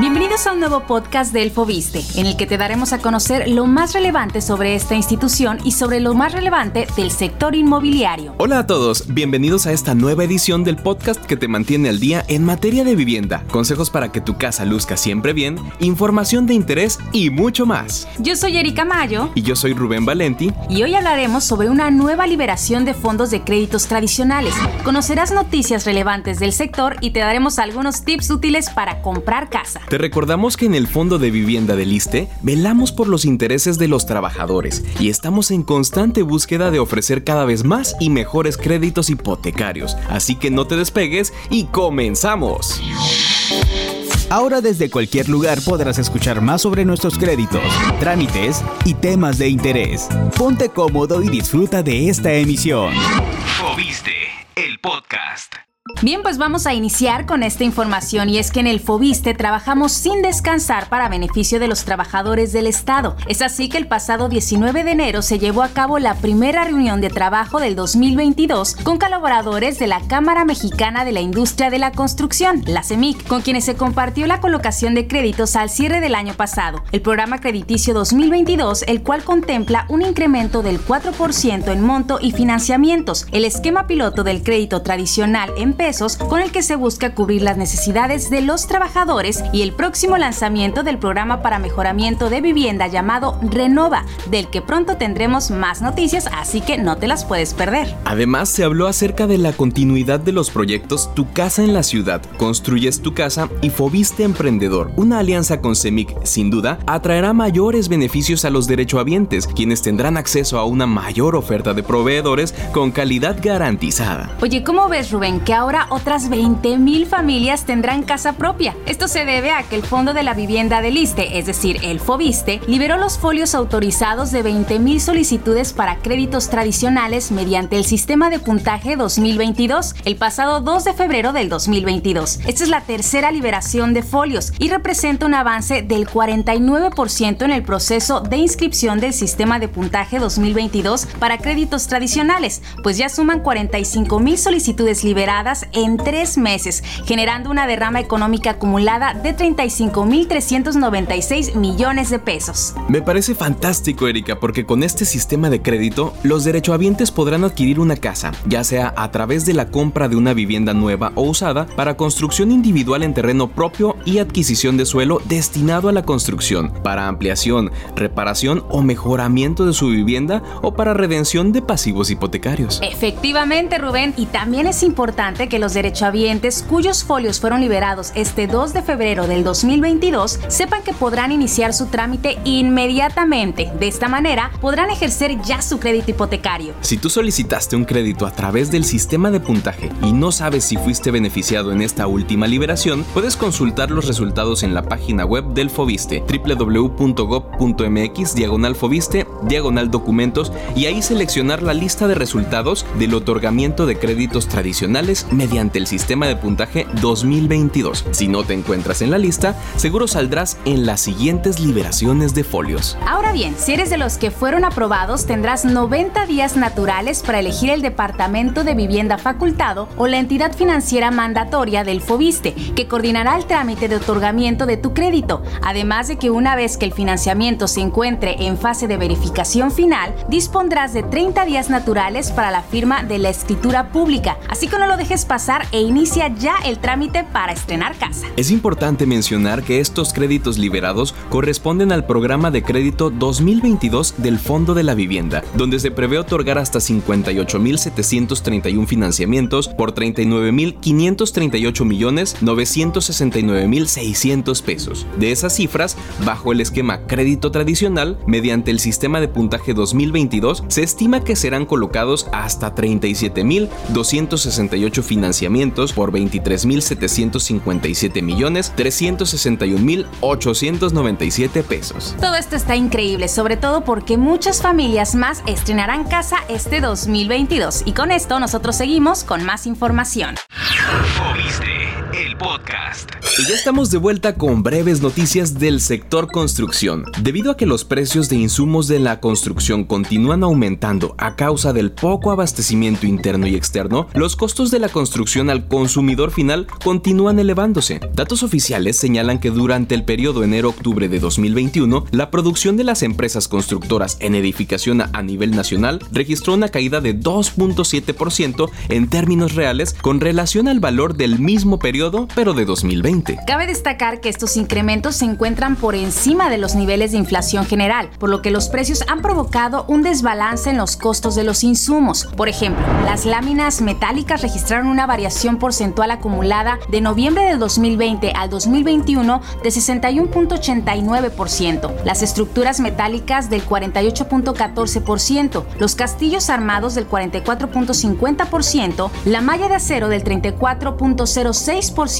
Bienvenidos a un nuevo podcast de Elfoviste, en el que te daremos a conocer lo más relevante sobre esta institución y sobre lo más relevante del sector inmobiliario. Hola a todos, bienvenidos a esta nueva edición del podcast que te mantiene al día en materia de vivienda, consejos para que tu casa luzca siempre bien, información de interés y mucho más. Yo soy Erika Mayo. Y yo soy Rubén Valenti. Y hoy hablaremos sobre una nueva liberación de fondos de créditos tradicionales. Conocerás noticias relevantes del sector y te daremos algunos tips útiles para comprar casa. Te recordamos que en el Fondo de Vivienda del ISTE velamos por los intereses de los trabajadores y estamos en constante búsqueda de ofrecer cada vez más y mejores créditos hipotecarios. Así que no te despegues y comenzamos. Ahora desde cualquier lugar podrás escuchar más sobre nuestros créditos, trámites y temas de interés. Ponte cómodo y disfruta de esta emisión. viste el podcast. Bien, pues vamos a iniciar con esta información y es que en el Fobiste trabajamos sin descansar para beneficio de los trabajadores del Estado. Es así que el pasado 19 de enero se llevó a cabo la primera reunión de trabajo del 2022 con colaboradores de la Cámara Mexicana de la Industria de la Construcción, la CEMIC, con quienes se compartió la colocación de créditos al cierre del año pasado. El programa crediticio 2022, el cual contempla un incremento del 4% en monto y financiamientos, el esquema piloto del crédito tradicional en pesos con el que se busca cubrir las necesidades de los trabajadores y el próximo lanzamiento del programa para mejoramiento de vivienda llamado Renova, del que pronto tendremos más noticias, así que no te las puedes perder. Además, se habló acerca de la continuidad de los proyectos Tu Casa en la Ciudad, Construyes tu Casa y Fobiste Emprendedor. Una alianza con CEMIC, sin duda, atraerá mayores beneficios a los derechohabientes, quienes tendrán acceso a una mayor oferta de proveedores con calidad garantizada. Oye, ¿cómo ves, Rubén, que ahora ahora otras 20.000 familias tendrán casa propia. Esto se debe a que el Fondo de la Vivienda del ISTE, es decir, el FOBISTE, liberó los folios autorizados de 20.000 solicitudes para créditos tradicionales mediante el sistema de puntaje 2022 el pasado 2 de febrero del 2022. Esta es la tercera liberación de folios y representa un avance del 49% en el proceso de inscripción del sistema de puntaje 2022 para créditos tradicionales, pues ya suman 45.000 solicitudes liberadas en tres meses, generando una derrama económica acumulada de 35.396 millones de pesos. Me parece fantástico, Erika, porque con este sistema de crédito, los derechohabientes podrán adquirir una casa, ya sea a través de la compra de una vivienda nueva o usada, para construcción individual en terreno propio y adquisición de suelo destinado a la construcción, para ampliación, reparación o mejoramiento de su vivienda o para redención de pasivos hipotecarios. Efectivamente, Rubén, y también es importante que los derechohabientes cuyos folios fueron liberados este 2 de febrero del 2022 sepan que podrán iniciar su trámite inmediatamente. De esta manera podrán ejercer ya su crédito hipotecario. Si tú solicitaste un crédito a través del sistema de puntaje y no sabes si fuiste beneficiado en esta última liberación, puedes consultar los resultados en la página web del Fobiste, www.gov.mx diagonal Fobiste, diagonal documentos y ahí seleccionar la lista de resultados del otorgamiento de créditos tradicionales mediante el sistema de puntaje 2022. Si no te encuentras en la lista, seguro saldrás en las siguientes liberaciones de folios. Ahora bien, si eres de los que fueron aprobados, tendrás 90 días naturales para elegir el departamento de vivienda facultado o la entidad financiera mandatoria del FOBISTE, que coordinará el trámite de otorgamiento de tu crédito, además de que una vez que el financiamiento se encuentre en fase de verificación final, dispondrás de 30 días naturales para la firma de la escritura pública, así que no lo dejes pasar e inicia ya el trámite para estrenar casa. Es importante mencionar que estos créditos liberados corresponden al programa de crédito 2022 del Fondo de la Vivienda, donde se prevé otorgar hasta 58.731 financiamientos por 39.538 millones 969.600 pesos. De esas cifras, bajo el esquema crédito tradicional, mediante el sistema de puntaje 2022, se estima que serán colocados hasta 37.268 financiamientos financiamientos por 23.757 millones 361.897 pesos. Todo esto está increíble, sobre todo porque muchas familias más estrenarán casa este 2022 y con esto nosotros seguimos con más información. Podcast. Y ya estamos de vuelta con breves noticias del sector construcción. Debido a que los precios de insumos de la construcción continúan aumentando a causa del poco abastecimiento interno y externo, los costos de la construcción al consumidor final continúan elevándose. Datos oficiales señalan que durante el periodo enero-octubre de 2021, la producción de las empresas constructoras en edificación a nivel nacional registró una caída de 2.7% en términos reales con relación al valor del mismo periodo, pero de 2020. Cabe destacar que estos incrementos se encuentran por encima de los niveles de inflación general, por lo que los precios han provocado un desbalance en los costos de los insumos. Por ejemplo, las láminas metálicas registraron una variación porcentual acumulada de noviembre del 2020 al 2021 de 61.89%, las estructuras metálicas del 48.14%, los castillos armados del 44.50%, la malla de acero del 34.06%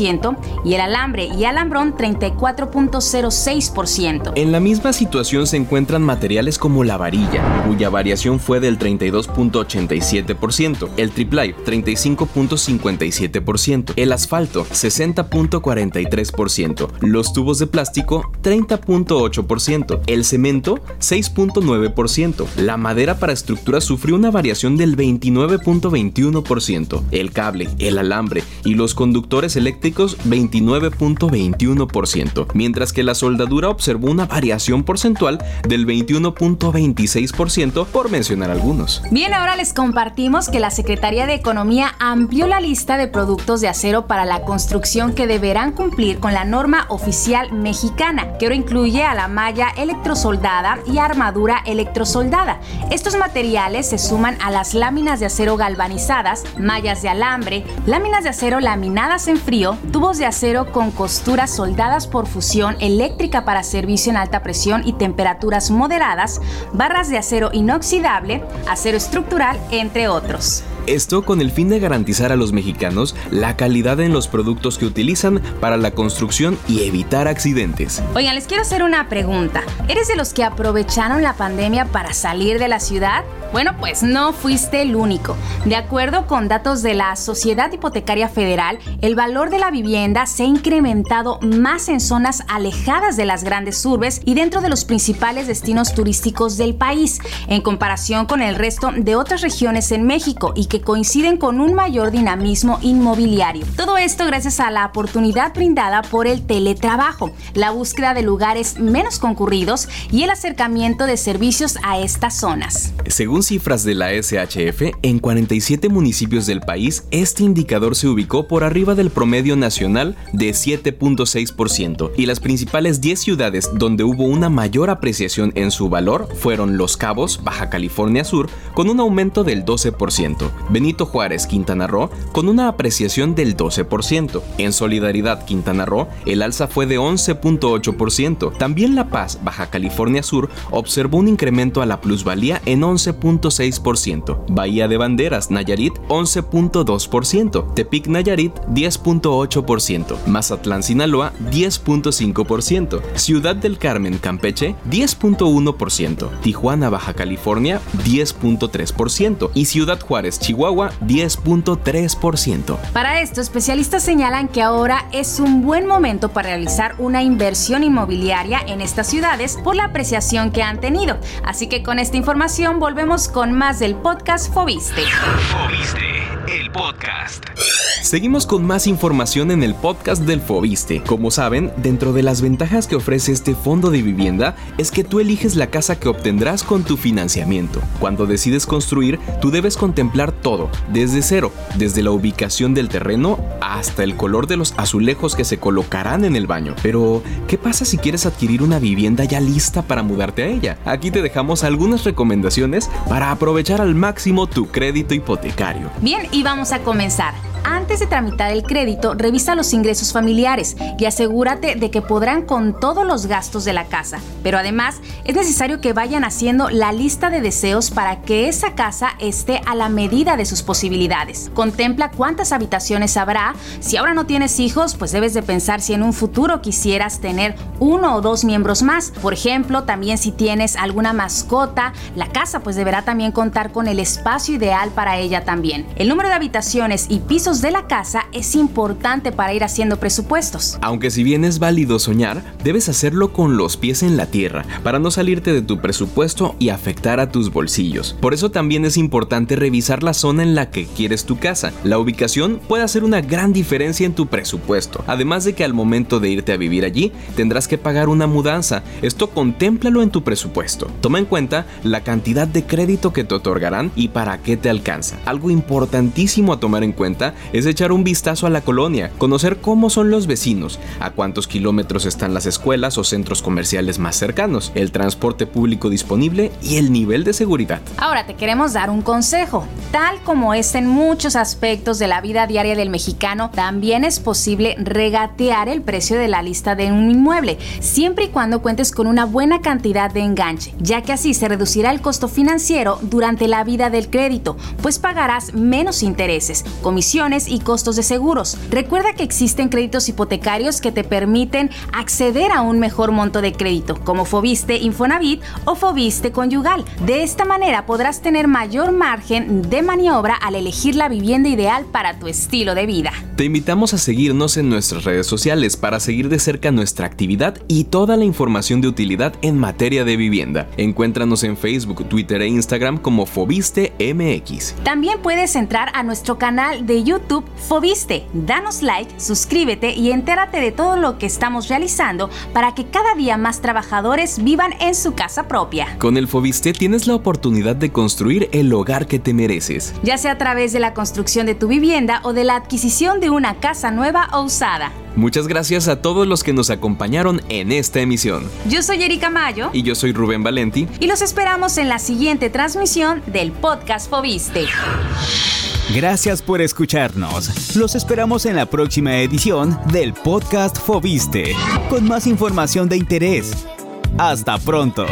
y el alambre y alambrón 34.06%. En la misma situación se encuentran materiales como la varilla, cuya variación fue del 32.87%, el triplay 35.57%, el asfalto 60.43%, los tubos de plástico 30.8%, el cemento 6.9%, la madera para estructuras sufrió una variación del 29.21%, el cable, el alambre y los conductores eléctricos 29.21%, mientras que la soldadura observó una variación porcentual del 21.26% por mencionar algunos. Bien, ahora les compartimos que la Secretaría de Economía amplió la lista de productos de acero para la construcción que deberán cumplir con la norma oficial mexicana, que ahora incluye a la malla electrosoldada y armadura electrosoldada. Estos materiales se suman a las láminas de acero galvanizadas, mallas de alambre, láminas de acero laminadas en frío, tubos de acero con costuras soldadas por fusión eléctrica para servicio en alta presión y temperaturas moderadas, barras de acero inoxidable, acero estructural, entre otros. Esto con el fin de garantizar a los mexicanos la calidad en los productos que utilizan para la construcción y evitar accidentes. Oigan, les quiero hacer una pregunta. ¿Eres de los que aprovecharon la pandemia para salir de la ciudad? Bueno, pues no fuiste el único. De acuerdo con datos de la Sociedad Hipotecaria Federal, el valor de la vivienda se ha incrementado más en zonas alejadas de las grandes urbes y dentro de los principales destinos turísticos del país, en comparación con el resto de otras regiones en México y que coinciden con un mayor dinamismo inmobiliario. Todo esto gracias a la oportunidad brindada por el teletrabajo, la búsqueda de lugares menos concurridos y el acercamiento de servicios a estas zonas. Según cifras de la SHF, en 47 municipios del país, este indicador se ubicó por arriba del promedio nacional de 7.6% y las principales 10 ciudades donde hubo una mayor apreciación en su valor fueron Los Cabos, Baja California Sur, con un aumento del 12%, Benito Juárez, Quintana Roo, con una apreciación del 12%. En Solidaridad, Quintana Roo, el alza fue de 11.8%. También La Paz, Baja California Sur, observó un incremento a la plusvalía en 11.6%. Bahía de Banderas, Nayarit, 11.2%. Tepic, Nayarit, 10.8%. Mazatlán, Sinaloa, 10.5%. Ciudad del Carmen, Campeche, 10.1%. Tijuana, Baja California, 10.3%. Y Ciudad Juárez, Chihuahua 10.3%. Para esto, especialistas señalan que ahora es un buen momento para realizar una inversión inmobiliaria en estas ciudades por la apreciación que han tenido. Así que con esta información volvemos con más del podcast Fobiste. Fobiste, el podcast. Seguimos con más información en el podcast del Fobiste. Como saben, dentro de las ventajas que ofrece este fondo de vivienda es que tú eliges la casa que obtendrás con tu financiamiento. Cuando decides construir, tú debes contemplar todo, desde cero, desde la ubicación del terreno hasta el color de los azulejos que se colocarán en el baño. Pero, ¿qué pasa si quieres adquirir una vivienda ya lista para mudarte a ella? Aquí te dejamos algunas recomendaciones para aprovechar al máximo tu crédito hipotecario. Bien, y vamos a comenzar. Antes de tramitar el crédito, revisa los ingresos familiares y asegúrate de que podrán con todos los gastos de la casa. Pero además, es necesario que vayan haciendo la lista de deseos para que esa casa esté a la medida de sus posibilidades. Contempla cuántas habitaciones habrá. Si ahora no tienes hijos, pues debes de pensar si en un futuro quisieras tener uno o dos miembros más. Por ejemplo, también si tienes alguna mascota, la casa pues deberá también contar con el espacio ideal para ella también. El número de habitaciones y pisos de la casa es importante para ir haciendo presupuestos. Aunque si bien es válido soñar, debes hacerlo con los pies en la tierra para no salirte de tu presupuesto y afectar a tus bolsillos. Por eso también es importante revisar la zona en la que quieres tu casa. La ubicación puede hacer una gran diferencia en tu presupuesto. Además de que al momento de irte a vivir allí, tendrás que pagar una mudanza. Esto contémplalo en tu presupuesto. Toma en cuenta la cantidad de crédito que te otorgarán y para qué te alcanza. Algo importantísimo a tomar en cuenta es echar un vistazo a la colonia, conocer cómo son los vecinos, a cuántos kilómetros están las escuelas o centros comerciales más cercanos, el transporte público disponible y el nivel de seguridad. Ahora te queremos dar un consejo. Tal como es en muchos aspectos de la vida diaria del mexicano, también es posible regatear el precio de la lista de un inmueble, siempre y cuando cuentes con una buena cantidad de enganche, ya que así se reducirá el costo financiero durante la vida del crédito, pues pagarás menos intereses, comisiones y costos de seguros. Recuerda que existen créditos hipotecarios que te permiten acceder a un mejor monto de crédito, como Fobiste Infonavit o Fobiste Conyugal. De esta manera podrás tener mayor margen de maniobra al elegir la vivienda ideal para tu estilo de vida. Te invitamos a seguirnos en nuestras redes sociales para seguir de cerca nuestra actividad y toda la información de utilidad en materia de vivienda. Encuéntranos en Facebook, Twitter e Instagram como Fobiste MX. También puedes entrar a nuestro canal de YouTube Fobiste. Danos like, suscríbete y entérate de todo lo que estamos realizando para que cada día más trabajadores vivan en su casa propia. Con el Fobiste tienes la oportunidad de construir el hogar que te mereces. Ya sea a través de la construcción de tu vivienda o de la adquisición de una casa nueva o usada. Muchas gracias a todos los que nos acompañaron en esta emisión. Yo soy Erika Mayo. Y yo soy Rubén Valenti. Y los esperamos en la siguiente transmisión del podcast Fobiste. Gracias por escucharnos. Los esperamos en la próxima edición del podcast Fobiste, con más información de interés. Hasta pronto.